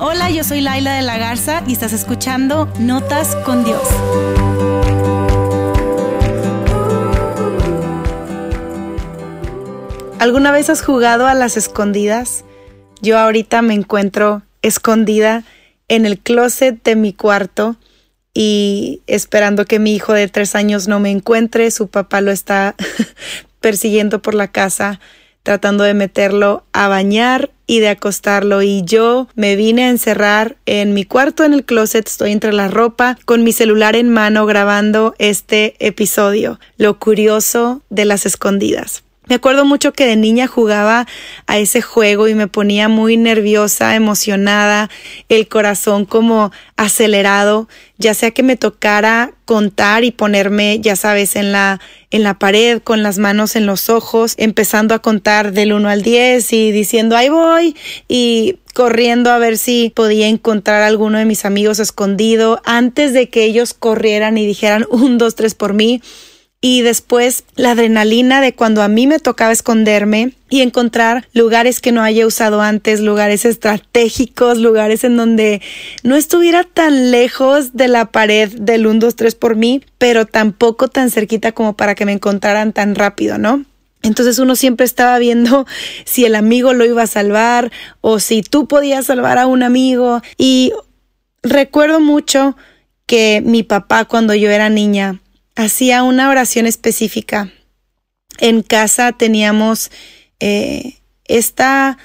Hola, yo soy Laila de la Garza y estás escuchando Notas con Dios. ¿Alguna vez has jugado a las escondidas? Yo ahorita me encuentro escondida en el closet de mi cuarto y esperando que mi hijo de tres años no me encuentre. Su papá lo está persiguiendo por la casa tratando de meterlo a bañar y de acostarlo y yo me vine a encerrar en mi cuarto en el closet, estoy entre la ropa con mi celular en mano grabando este episodio, lo curioso de las escondidas. Me acuerdo mucho que de niña jugaba a ese juego y me ponía muy nerviosa, emocionada, el corazón como acelerado, ya sea que me tocara contar y ponerme, ya sabes, en la en la pared con las manos en los ojos, empezando a contar del 1 al 10 y diciendo ahí voy y corriendo a ver si podía encontrar a alguno de mis amigos escondido antes de que ellos corrieran y dijeran un, dos, tres por mí y después la adrenalina de cuando a mí me tocaba esconderme y encontrar lugares que no haya usado antes, lugares estratégicos, lugares en donde no estuviera tan lejos de la pared del 1, 2, 3 por mí, pero tampoco tan cerquita como para que me encontraran tan rápido, ¿no? Entonces uno siempre estaba viendo si el amigo lo iba a salvar o si tú podías salvar a un amigo. Y recuerdo mucho que mi papá cuando yo era niña hacía una oración específica. En casa teníamos eh, esta,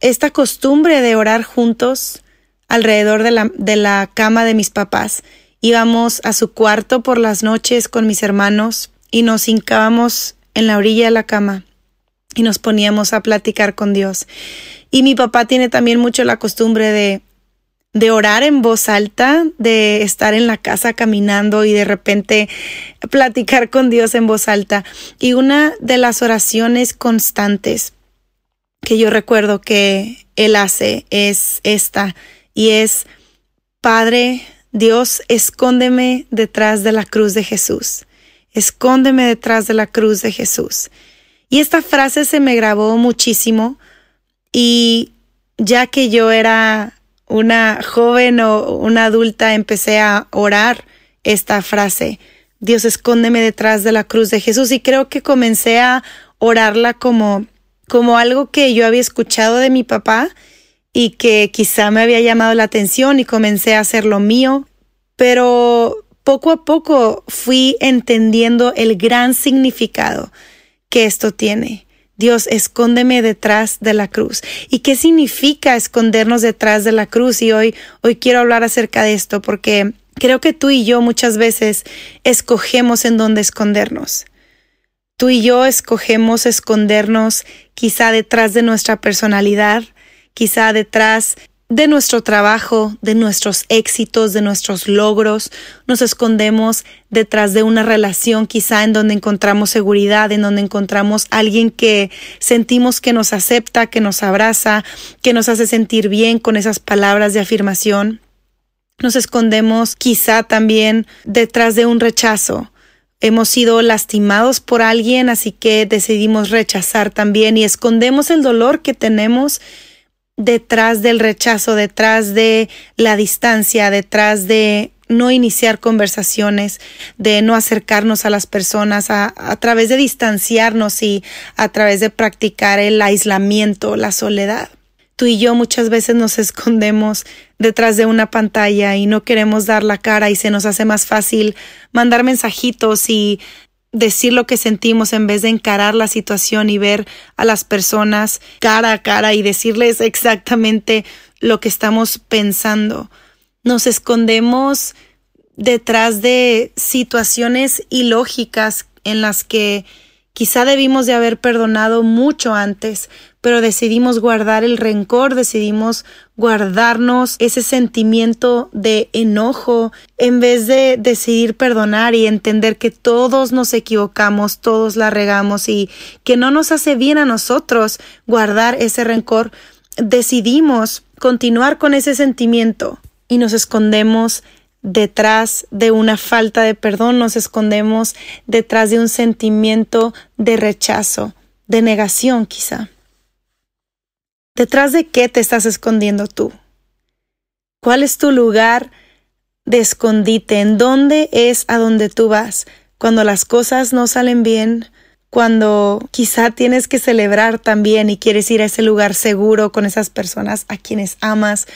esta costumbre de orar juntos alrededor de la, de la cama de mis papás. Íbamos a su cuarto por las noches con mis hermanos y nos hincábamos en la orilla de la cama y nos poníamos a platicar con Dios. Y mi papá tiene también mucho la costumbre de de orar en voz alta, de estar en la casa caminando y de repente platicar con Dios en voz alta. Y una de las oraciones constantes que yo recuerdo que Él hace es esta y es, Padre Dios, escóndeme detrás de la cruz de Jesús. Escóndeme detrás de la cruz de Jesús. Y esta frase se me grabó muchísimo y ya que yo era una joven o una adulta empecé a orar esta frase. Dios escóndeme detrás de la cruz de Jesús y creo que comencé a orarla como como algo que yo había escuchado de mi papá y que quizá me había llamado la atención y comencé a hacer lo mío, pero poco a poco fui entendiendo el gran significado que esto tiene. Dios, escóndeme detrás de la cruz. ¿Y qué significa escondernos detrás de la cruz? Y hoy, hoy quiero hablar acerca de esto porque creo que tú y yo muchas veces escogemos en dónde escondernos. Tú y yo escogemos escondernos quizá detrás de nuestra personalidad, quizá detrás de nuestro trabajo, de nuestros éxitos, de nuestros logros. Nos escondemos detrás de una relación quizá en donde encontramos seguridad, en donde encontramos alguien que sentimos que nos acepta, que nos abraza, que nos hace sentir bien con esas palabras de afirmación. Nos escondemos quizá también detrás de un rechazo. Hemos sido lastimados por alguien, así que decidimos rechazar también y escondemos el dolor que tenemos detrás del rechazo, detrás de la distancia, detrás de no iniciar conversaciones, de no acercarnos a las personas a, través de distanciarnos y a través de practicar el aislamiento, la soledad. Tú y yo muchas veces nos escondemos detrás de una pantalla y no queremos dar la cara y se nos hace más fácil mandar mensajitos y decir lo que sentimos en vez de encarar la situación y ver a las personas cara a cara y decirles exactamente lo que estamos pensando. Nos escondemos detrás de situaciones ilógicas en las que quizá debimos de haber perdonado mucho antes, pero decidimos guardar el rencor, decidimos guardarnos ese sentimiento de enojo en vez de decidir perdonar y entender que todos nos equivocamos, todos la regamos y que no nos hace bien a nosotros guardar ese rencor, decidimos continuar con ese sentimiento y nos escondemos detrás de una falta de perdón, nos escondemos detrás de un sentimiento de rechazo, de negación quizá. ¿Detrás de qué te estás escondiendo tú? ¿Cuál es tu lugar de escondite? ¿En dónde es a donde tú vas? Cuando las cosas no salen bien, cuando quizá tienes que celebrar también y quieres ir a ese lugar seguro con esas personas a quienes amas,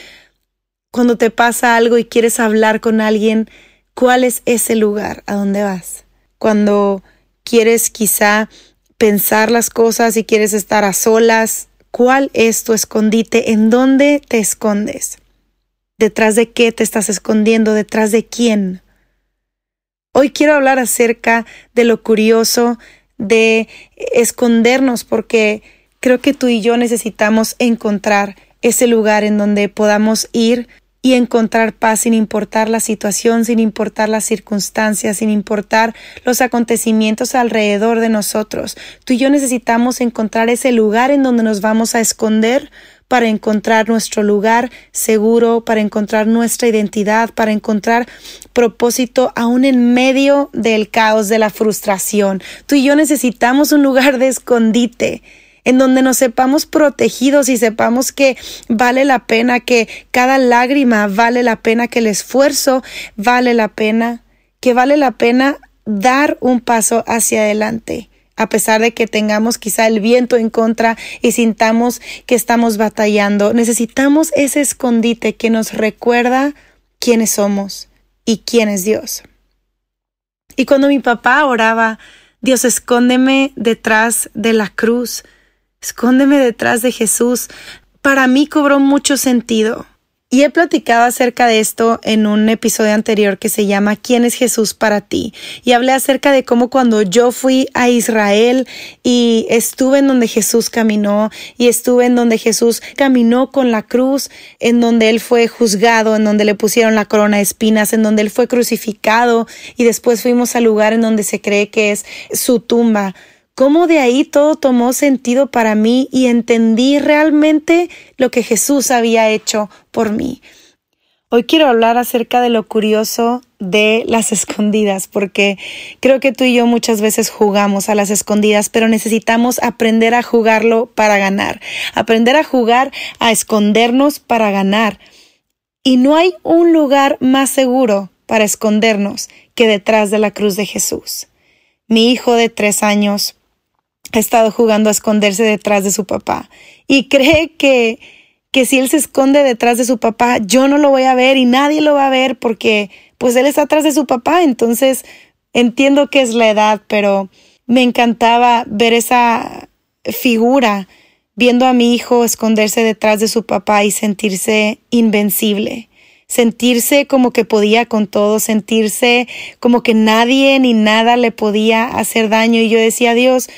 cuando te pasa algo y quieres hablar con alguien, ¿cuál es ese lugar a donde vas? Cuando quieres quizá pensar las cosas y quieres estar a solas, ¿cuál es tu escondite? ¿En dónde te escondes? ¿Detrás de qué te estás escondiendo? ¿Detrás de quién? Hoy quiero hablar acerca de lo curioso de escondernos porque creo que tú y yo necesitamos encontrar ese lugar en donde podamos ir y encontrar paz sin importar la situación, sin importar las circunstancias, sin importar los acontecimientos alrededor de nosotros. Tú y yo necesitamos encontrar ese lugar en donde nos vamos a esconder para encontrar nuestro lugar seguro, para encontrar nuestra identidad, para encontrar propósito aún en medio del caos de la frustración. Tú y yo necesitamos un lugar de escondite en donde nos sepamos protegidos y sepamos que vale la pena, que cada lágrima vale la pena, que el esfuerzo vale la pena, que vale la pena dar un paso hacia adelante a pesar de que tengamos quizá el viento en contra y sintamos que estamos batallando. Necesitamos ese escondite que nos recuerda quiénes somos y quién es Dios. Y cuando mi papá oraba, Dios, escóndeme detrás de la cruz, escóndeme detrás de Jesús, para mí cobró mucho sentido. Y he platicado acerca de esto en un episodio anterior que se llama ¿Quién es Jesús para ti? Y hablé acerca de cómo cuando yo fui a Israel y estuve en donde Jesús caminó y estuve en donde Jesús caminó con la cruz, en donde él fue juzgado, en donde le pusieron la corona de espinas, en donde él fue crucificado y después fuimos al lugar en donde se cree que es su tumba cómo de ahí todo tomó sentido para mí y entendí realmente lo que Jesús había hecho por mí. Hoy quiero hablar acerca de lo curioso de las escondidas, porque creo que tú y yo muchas veces jugamos a las escondidas, pero necesitamos aprender a jugarlo para ganar, aprender a jugar a escondernos para ganar. Y no hay un lugar más seguro para escondernos que detrás de la cruz de Jesús. Mi hijo de tres años ha estado jugando a esconderse detrás de su papá y cree que, que si él se esconde detrás de su papá, yo no lo voy a ver y nadie lo va a ver porque pues él está atrás de su papá. Entonces entiendo que es la edad, pero me encantaba ver esa figura viendo a mi hijo esconderse detrás de su papá y sentirse invencible sentirse como que podía con todo, sentirse como que nadie ni nada le podía hacer daño. Y yo decía, Dios,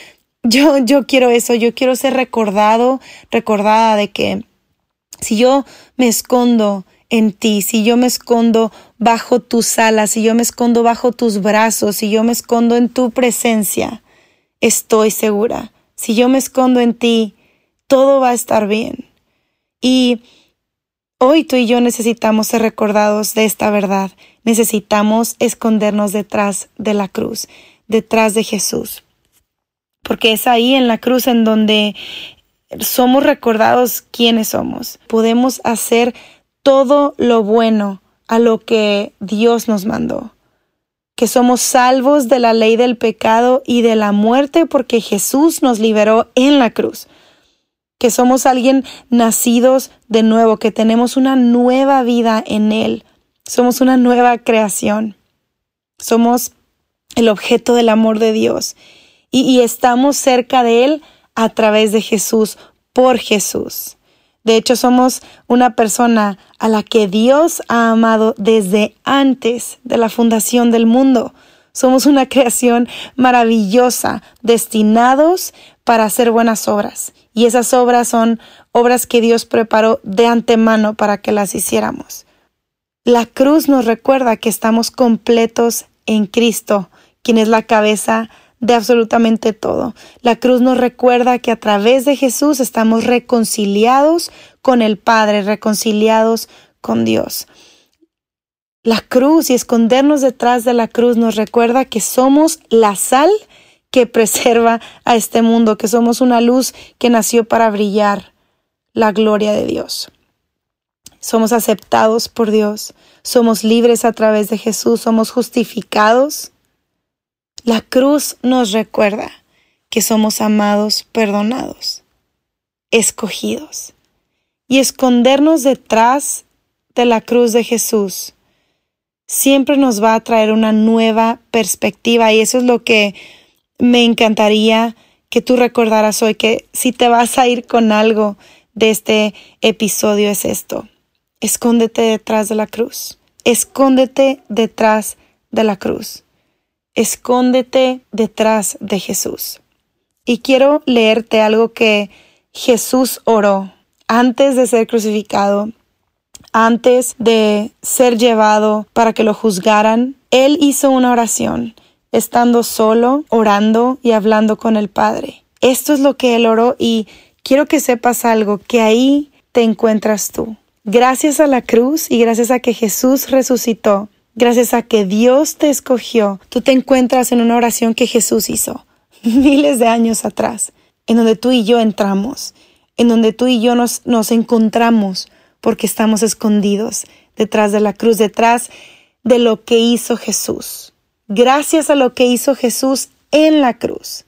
yo, yo quiero eso, yo quiero ser recordado, recordada de que si yo me escondo en ti, si yo me escondo bajo tus alas, si yo me escondo bajo tus brazos, si yo me escondo en tu presencia, estoy segura. Si yo me escondo en ti, todo va a estar bien. Y hoy tú y yo necesitamos ser recordados de esta verdad. Necesitamos escondernos detrás de la cruz, detrás de Jesús porque es ahí en la cruz en donde somos recordados quiénes somos. Podemos hacer todo lo bueno a lo que Dios nos mandó. Que somos salvos de la ley del pecado y de la muerte porque Jesús nos liberó en la cruz. Que somos alguien nacidos de nuevo, que tenemos una nueva vida en Él. Somos una nueva creación. Somos el objeto del amor de Dios y, estamos cerca de Él a través de Jesús, por Jesús. De hecho, somos una persona a la que Dios ha amado desde antes de la fundación del mundo. Somos una creación maravillosa, destinados para hacer buenas obras. Y esas obras son obras que Dios preparó de antemano para que las hiciéramos. La cruz nos recuerda que estamos completos en Cristo, quien es la cabeza de absolutamente todo. La cruz nos recuerda que a través de Jesús estamos reconciliados con el Padre, reconciliados con Dios. La cruz y escondernos detrás de la cruz nos recuerda que somos la sal que preserva a este mundo, que somos una luz que nació para brillar la gloria de Dios. somos aceptados por Dios, somos libres a través de Jesús, somos justificados. La cruz nos recuerda que somos amados, perdonados, escogidos. Y escondernos detrás de la cruz de Jesús siempre nos va a traer una nueva perspectiva y eso es lo que me encantaría que tú recordaras hoy, que si te vas a ir con algo de este episodio es esto. Escóndete detrás de la cruz. Escóndete detrás de la cruz. Escóndete detrás de Jesús. Y quiero leerte algo que Jesús oró antes de ser crucificado, antes de ser llevado para que lo juzgaran. Él hizo una oración, estando solo, orando y hablando con el Padre. Esto es lo que él oró y quiero que sepas algo, que ahí te encuentras tú. Gracias a la cruz y gracias a que Jesús resucitó, gracias a que Dios te escogió, tú te encuentras en una oración que Jesús hizo miles de años atrás, en donde tú y yo entramos, en donde tú y yo nos, encontramos porque estamos escondidos detrás de la cruz, detrás de lo que hizo Jesús. Gracias a lo que hizo Jesús en la cruz.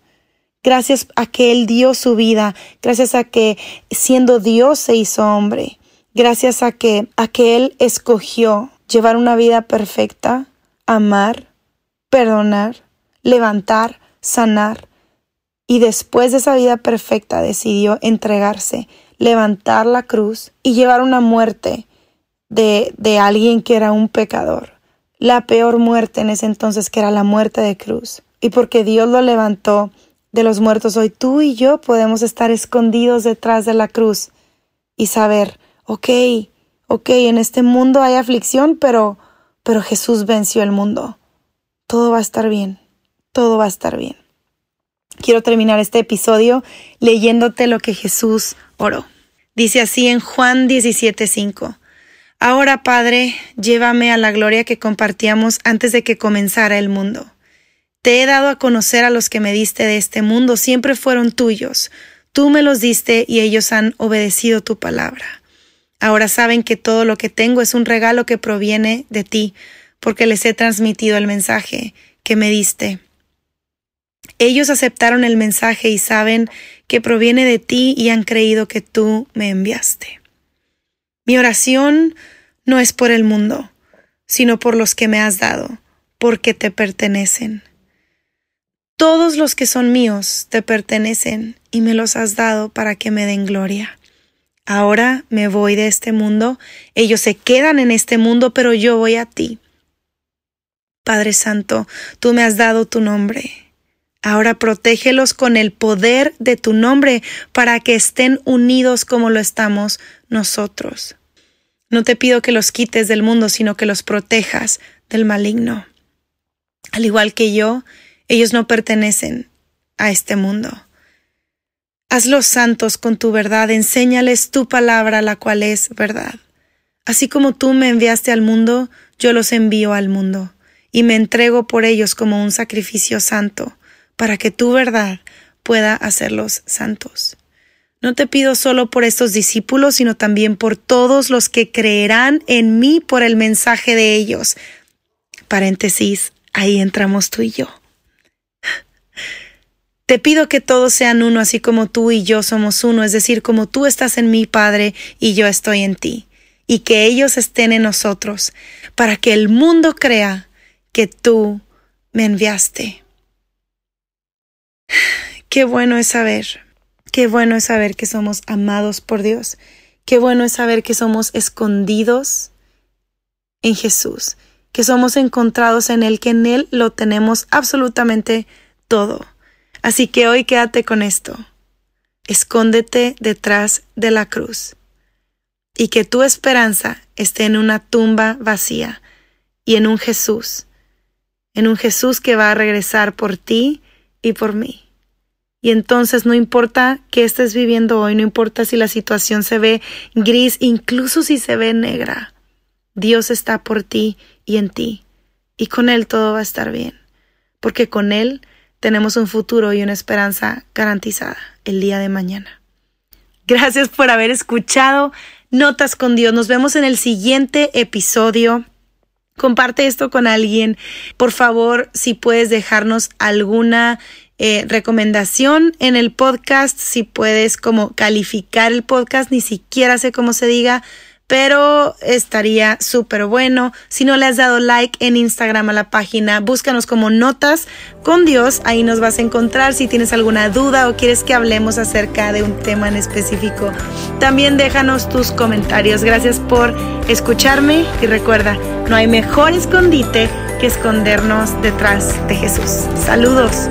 Gracias a que Él dio su vida, gracias a que siendo Dios se hizo hombre, gracias a que, a que Él escogió llevar una vida perfecta, amar, perdonar, levantar, sanar. Y después de esa vida perfecta decidió entregarse, levantar la cruz y llevar una muerte de, de alguien que era un pecador. La peor muerte en ese entonces que era la muerte de cruz. Y porque Dios lo levantó de los muertos, hoy tú y yo podemos estar escondidos detrás de la cruz y saber, ok, ok, en este mundo hay aflicción, pero, pero Jesús venció el mundo. Todo va a estar bien, todo va a estar bien. Quiero terminar este episodio leyéndote lo que Jesús oró. Dice así en Juan 17:5. Ahora, Padre, llévame a la gloria que compartíamos antes de que comenzara el mundo. Te he dado a conocer a los que me diste de este mundo, siempre fueron tuyos. Tú me los diste y ellos han obedecido tu palabra. Ahora saben que todo lo que tengo es un regalo que proviene de ti, porque les he transmitido el mensaje que me diste. Ellos aceptaron el mensaje y saben que proviene de ti y han creído que tú me enviaste. Mi oración no es por el mundo, sino por los que me has dado, porque te pertenecen. Todos los que son míos te pertenecen y me los has dado para que me den gloria. Ahora me voy de este mundo, ellos se quedan en este mundo, pero yo voy a ti. Padre Santo, tú me has dado tu nombre. Ahora protégelos con el poder de tu nombre para que estén unidos como lo estamos nosotros. No te pido que los quites del mundo, sino que los protejas del maligno. Al igual que yo, ellos no pertenecen a este mundo. Hazlos santos con tu verdad, enséñales tu palabra, la cual es verdad. Así como tú me enviaste al mundo, yo los envío al mundo, y me entrego por ellos como un sacrificio santo, para que tu verdad pueda hacerlos santos. No te pido solo por estos discípulos, sino también por todos los que creerán en mí por el mensaje de ellos. Paréntesis, ahí entramos tú y yo. Te pido que todos sean uno, así como tú y yo somos uno, es decir, como tú estás en mí, Padre, y yo estoy en ti, y que ellos estén en nosotros, para que el mundo crea que tú me enviaste. Qué bueno es saber, qué bueno es saber que somos amados por Dios, qué bueno es saber que somos escondidos en Jesús, que somos encontrados en Él, que en Él lo tenemos absolutamente todo Así que hoy quédate con esto. Escóndete detrás de la cruz y que tu esperanza esté en una tumba vacía y en un Jesús, en un Jesús que va a regresar por ti y por mí. Y entonces no importa qué estés viviendo hoy, no importa si la situación se ve gris, incluso si se ve negra, Dios está por ti y en ti, y con Él todo va a estar bien, porque con Él tenemos un futuro y una esperanza garantizada el día de mañana. Gracias por haber escuchado Notas con Dios. Nos vemos en el siguiente episodio. Comparte esto con alguien. Por favor, si puedes dejarnos alguna eh, recomendación en el podcast, si puedes como calificar el podcast, ni siquiera sé cómo se diga, pero estaría súper bueno. Si no le has dado like en Instagram a la página, búscanos como Notas con Dios, ahí nos vas a encontrar si tienes alguna duda o quieres que hablemos acerca de un tema en específico. También déjanos tus comentarios. Gracias por escucharme y recuerda, no hay mejor escondite que escondernos detrás de Jesús. Saludos.